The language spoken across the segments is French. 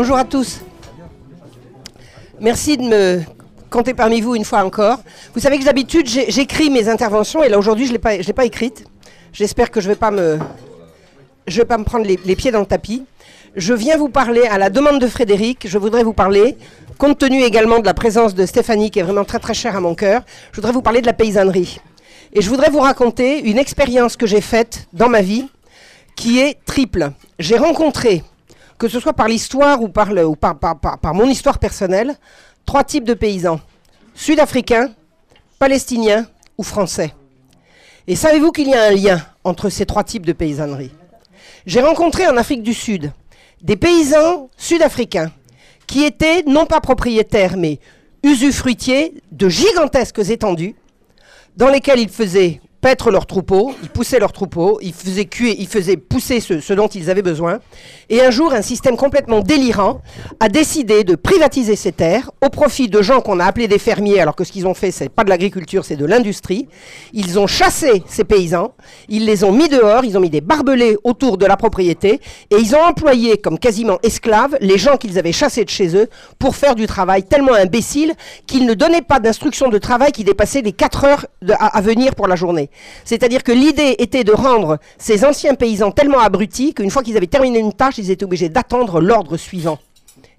Bonjour à tous. Merci de me compter parmi vous une fois encore. Vous savez que d'habitude, j'écris mes interventions et là aujourd'hui, je ne l'ai pas écrite. J'espère que je ne vais pas me, vais pas me prendre les, pieds dans le tapis. Je viens vous parler à la demande de Frédéric. Je voudrais vous parler, compte tenu également de la présence de Stéphanie, qui est vraiment très très chère à mon cœur, je voudrais vous parler de la paysannerie. Et je voudrais vous raconter une expérience que j'ai faite dans ma vie qui est triple. J'ai rencontré, que ce soit par l'histoire ou, par, mon histoire personnelle, trois types de paysans. Sud-africains, palestiniens ou français. Et savez-vous qu'il y a un lien entre ces trois types de paysannerie? J'ai rencontré en Afrique du Sud des paysans sud-africains qui étaient non pas propriétaires mais usufruitiers de gigantesques étendues dans lesquelles ils faisaient paître leurs troupeaux, ils poussaient leurs troupeaux, ils faisaient cuire, ils faisaient pousser ce, dont ils avaient besoin. Et un jour, un système complètement délirant a décidé de privatiser ces terres au profit de gens qu'on a appelés des fermiers, alors que ce qu'ils ont fait, c'est pas de l'agriculture, c'est de l'industrie. Ils ont chassé ces paysans, ils les ont mis dehors, ils ont mis des barbelés autour de la propriété, et ils ont employé comme quasiment esclaves les gens qu'ils avaient chassés de chez eux pour faire du travail tellement imbécile qu'ils ne donnaient pas d'instructions de travail qui dépassaient les 4 heures à venir pour la journée. C'est-à-dire que l'idée était de rendre ces anciens paysans tellement abrutis qu'une fois qu'ils avaient terminé une tâche, ils étaient obligés d'attendre l'ordre suivant.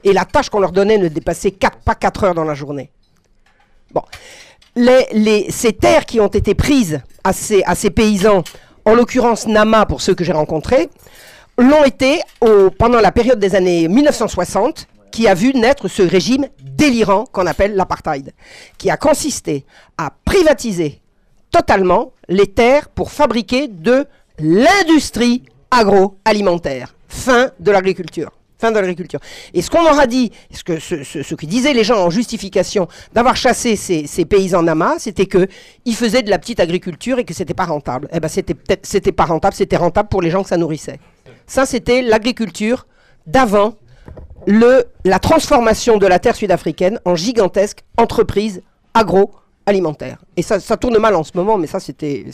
Et la tâche qu'on leur donnait ne dépassait pas 4 heures dans la journée. Bon. ces terres qui ont été prises à ces, paysans, en l'occurrence Nama pour ceux que j'ai rencontrés, l'ont été pendant la période des années 1960 qui a vu naître ce régime délirant qu'on appelle l'apartheid, qui a consisté à privatiser totalement les terres pour fabriquer de l'industrie agroalimentaire. Fin de l'agriculture. Fin de l'agriculture. Et ce qu'on aura dit, ce que, disaient les gens en justification d'avoir chassé ces, paysans Nama, c'était qu'ils faisaient de la petite agriculture et que c'était pas rentable. Eh ben, c'était pas rentable, c'était rentable pour les gens que ça nourrissait. Ça, c'était l'agriculture d'avant la transformation de la terre sud-africaine en gigantesque entreprise agro alimentaire. Et ça, tourne mal en ce moment, mais ça, c'était,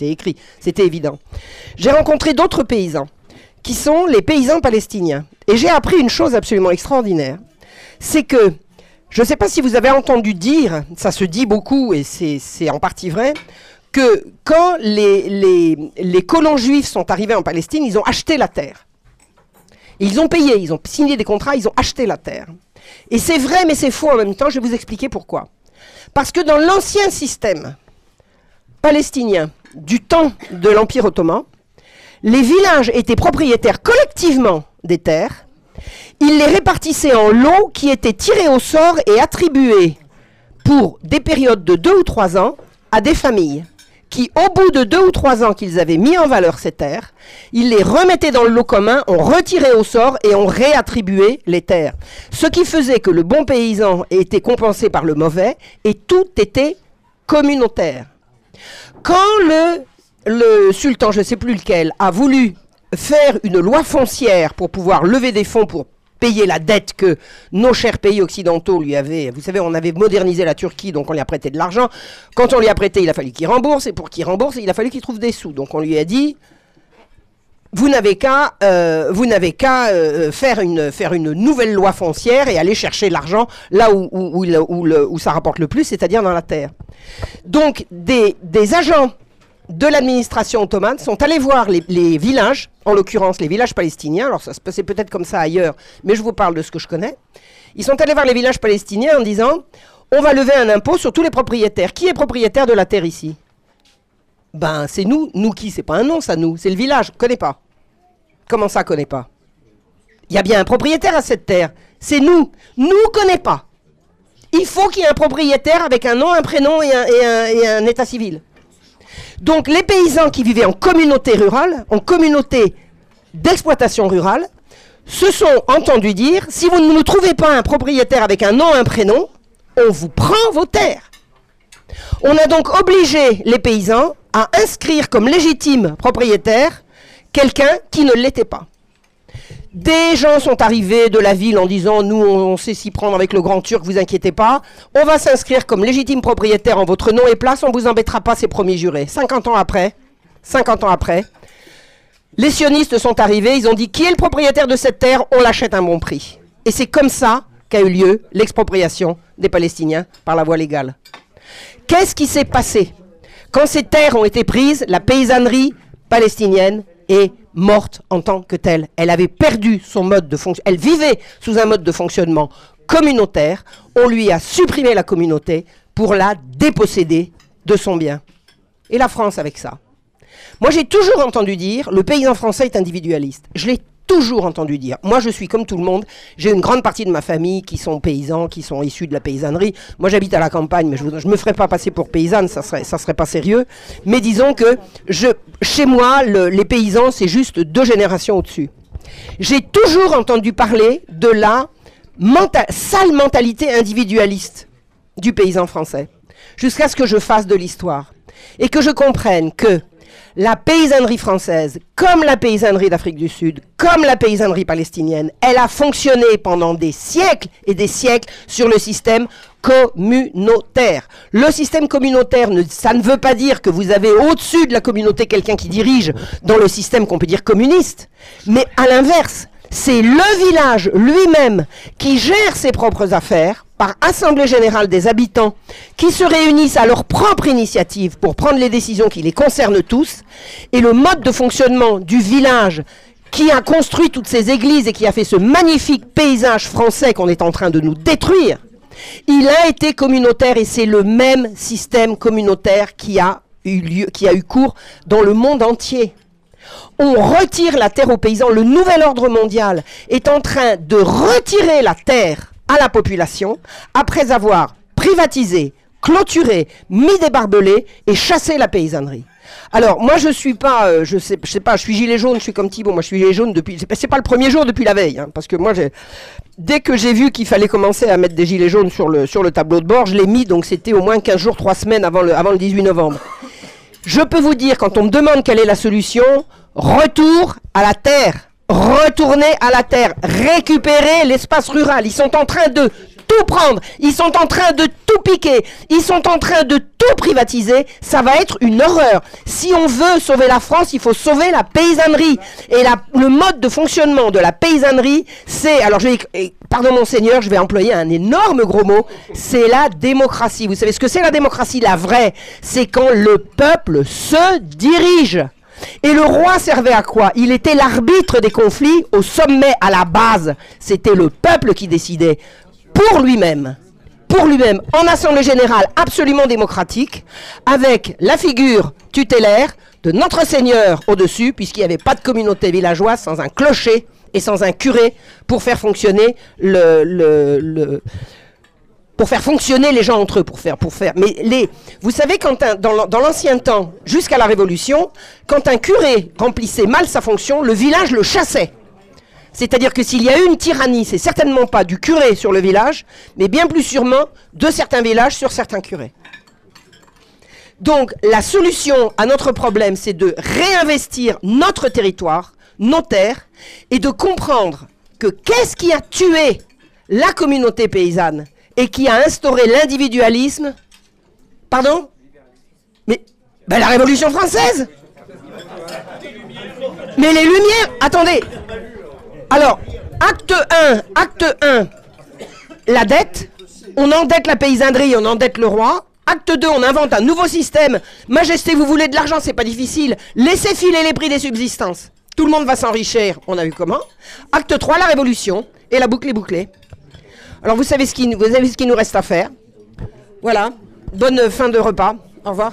écrit, c'était évident. J'ai rencontré d'autres paysans, qui sont les paysans palestiniens. Et j'ai appris une chose absolument extraordinaire. C'est que, je ne sais pas si vous avez entendu dire, ça se dit beaucoup, et c'est en partie vrai, que quand les colons juifs sont arrivés en Palestine, ils ont acheté la terre. Ils ont payé, ils ont signé des contrats, ils ont acheté la terre. Et c'est vrai, mais c'est faux en même temps, je vais vous expliquer pourquoi. Parce que dans l'ancien système palestinien du temps de l'Empire ottoman, les villages étaient propriétaires collectivement des terres. Ils les répartissaient en lots qui étaient tirés au sort et attribués pour des périodes de deux ou trois ans à des familles qui, au bout de deux ou trois ans qu'ils avaient mis en valeur ces terres, ils les remettaient dans le lot commun, ont retiré au sort et ont réattribué les terres. Ce qui faisait que le bon paysan était compensé par le mauvais et tout était communautaire. Quand le, sultan, je ne sais plus lequel, a voulu faire une loi foncière pour pouvoir lever des fonds pour payer la dette que nos chers pays occidentaux lui avaient. Vous savez, on avait modernisé la Turquie, donc on lui a prêté de l'argent. Quand on lui a prêté, il a fallu qu'il rembourse, et pour qu'il rembourse, il a fallu qu'il trouve des sous. Donc on lui a dit, vous n'avez qu'à euh, euh, faire une nouvelle loi foncière et aller chercher l'argent là où ça rapporte le plus, c'est-à-dire dans la terre. Donc des agents de l'administration ottomane sont allés voir les, villages, en l'occurrence les villages palestiniens, alors ça se passait peut-être comme ça ailleurs, mais je vous parle de ce que je connais. Ils sont allés voir les villages palestiniens en disant on va lever un impôt sur tous les propriétaires. Qui est propriétaire de la terre ici? Ben c'est nous. Nous qui C'est pas un nom ça, nous. C'est le village. Connais pas. Comment ça, connaît pas? Il y a bien un propriétaire à cette terre. C'est nous. Nous connaît pas. Il faut qu'il y ait un propriétaire avec un nom, un prénom et un état civil. Donc les paysans qui vivaient en communauté rurale, en communauté d'exploitation rurale, se sont entendus dire, si vous ne nous trouvez pas un propriétaire avec un nom, un prénom, on vous prend vos terres. On a donc obligé les paysans à inscrire comme légitime propriétaire quelqu'un qui ne l'était pas. Des gens sont arrivés de la ville en disant Nous, on, sait s'y prendre avec le Grand Turc, vous inquiétez pas. On va s'inscrire comme légitime propriétaire en votre nom et place, on vous embêtera pas, ces premiers jurés. 50 ans après, 50 ans après, les sionistes sont arrivés, ils ont dit qui est le propriétaire de cette terre On l'achète à un bon prix. Et c'est comme ça qu'a eu lieu l'expropriation des Palestiniens par la voie légale. Qu'est-ce qui s'est passé? Quand ces terres ont été prises, la paysannerie palestinienne est morte en tant que telle. Elle avait perdu son mode de fonction. Elle vivait sous un mode de fonctionnement communautaire. On lui a supprimé la communauté pour la déposséder de son bien. Et la France avec ça. Moi, j'ai toujours entendu dire le paysan français est individualiste. Je l'ai toujours entendu dire. Moi, je suis comme tout le monde. J'ai une grande partie de ma famille qui sont paysans, qui sont issus de la paysannerie. Moi, j'habite à la campagne, mais je ne me ferai pas passer pour paysanne, ça serait, ça serait pas sérieux. Mais disons que chez moi, les paysans, c'est juste deux générations au-dessus. J'ai toujours entendu parler de la sale mentalité individualiste du paysan français, jusqu'à ce que je fasse de l'histoire et que je comprenne que la paysannerie française, comme la paysannerie d'Afrique du Sud, comme la paysannerie palestinienne, elle a fonctionné pendant des siècles et des siècles sur le système communautaire. Le système communautaire, ça ne veut pas dire que vous avez au-dessus de la communauté quelqu'un qui dirige dans le système qu'on peut dire communiste, mais à l'inverse, c'est le village lui-même qui gère ses propres affaires par assemblée générale des habitants qui se réunissent à leur propre initiative pour prendre les décisions qui les concernent tous, et le mode de fonctionnement du village qui a construit toutes ces églises et qui a fait ce magnifique paysage français qu'on est en train de nous détruire, il a été communautaire et c'est le même système communautaire qui a eu, lieu, qui a eu cours dans le monde entier on retire la terre aux paysans. Le nouvel ordre mondial est en train de retirer la terre à la population après avoir privatisé, clôturé, mis des barbelés et chassé la paysannerie. Alors, moi, je suis pas, euh, je sais, je sais pas, je suis gilet jaune, je suis comme Thibault, moi, je suis gilet jaune depuis, c'est pas le premier jour depuis la veille, hein, parce que moi, dès que j'ai vu qu'il fallait commencer à mettre des gilets jaunes sur le, sur le tableau de bord, je l'ai mis, donc c'était au moins 15 jours, 3 semaines avant le, avant le 18 novembre. Je peux vous dire, quand on me demande quelle est la solution, retour à la terre. Retourner à la terre, récupérer l'espace rural. Ils sont en train de tout prendre, ils sont en train de tout piquer, ils sont en train de tout privatiser, ça va être une horreur. Si on veut sauver la France, il faut sauver la paysannerie. Et le mode de fonctionnement de la paysannerie, c'est, alors je vais, pardon mon seigneur, je vais employer un énorme gros mot, c'est la démocratie. Vous savez ce que c'est la démocratie? La vraie, c'est quand le peuple se dirige. Et le roi servait à quoi? Il était l'arbitre des conflits au sommet, à la base. C'était le peuple qui décidait pour lui-même. Pour lui-même, en assemblée générale absolument démocratique, avec la figure tutélaire de notre Seigneur au-dessus, puisqu'il n'y avait pas de communauté villageoise sans un clocher et sans un curé pour faire fonctionner les gens entre eux, pour faire, pour faire. Mais vous savez, quand dans l'ancien temps, jusqu'à la Révolution, quand un curé remplissait mal sa fonction, le village le chassait. C'est-à-dire que s'il y a eu une tyrannie, c'est certainement pas du curé sur le village, mais bien plus sûrement de certains villages sur certains curés. Donc la solution à notre problème, c'est de réinvestir notre territoire, nos terres, et de comprendre que qu'est-ce qui a tué la communauté paysanne et qui a instauré l'individualisme? Pardon? Mais ben, la Révolution française Mais les Lumières Attendez Alors, acte 1, acte 1, la dette, on endette la paysannerie, on endette le roi. Acte 2, on invente un nouveau système. Majesté, vous voulez de l'argent, c'est pas difficile. Laissez filer les prix des subsistances. Tout le monde va s'enrichir, on a vu comment? Acte 3, la révolution. Et la boucle est bouclée. Alors vous savez ce qui, qui nous reste à faire? Voilà. Bonne fin de repas. Au revoir.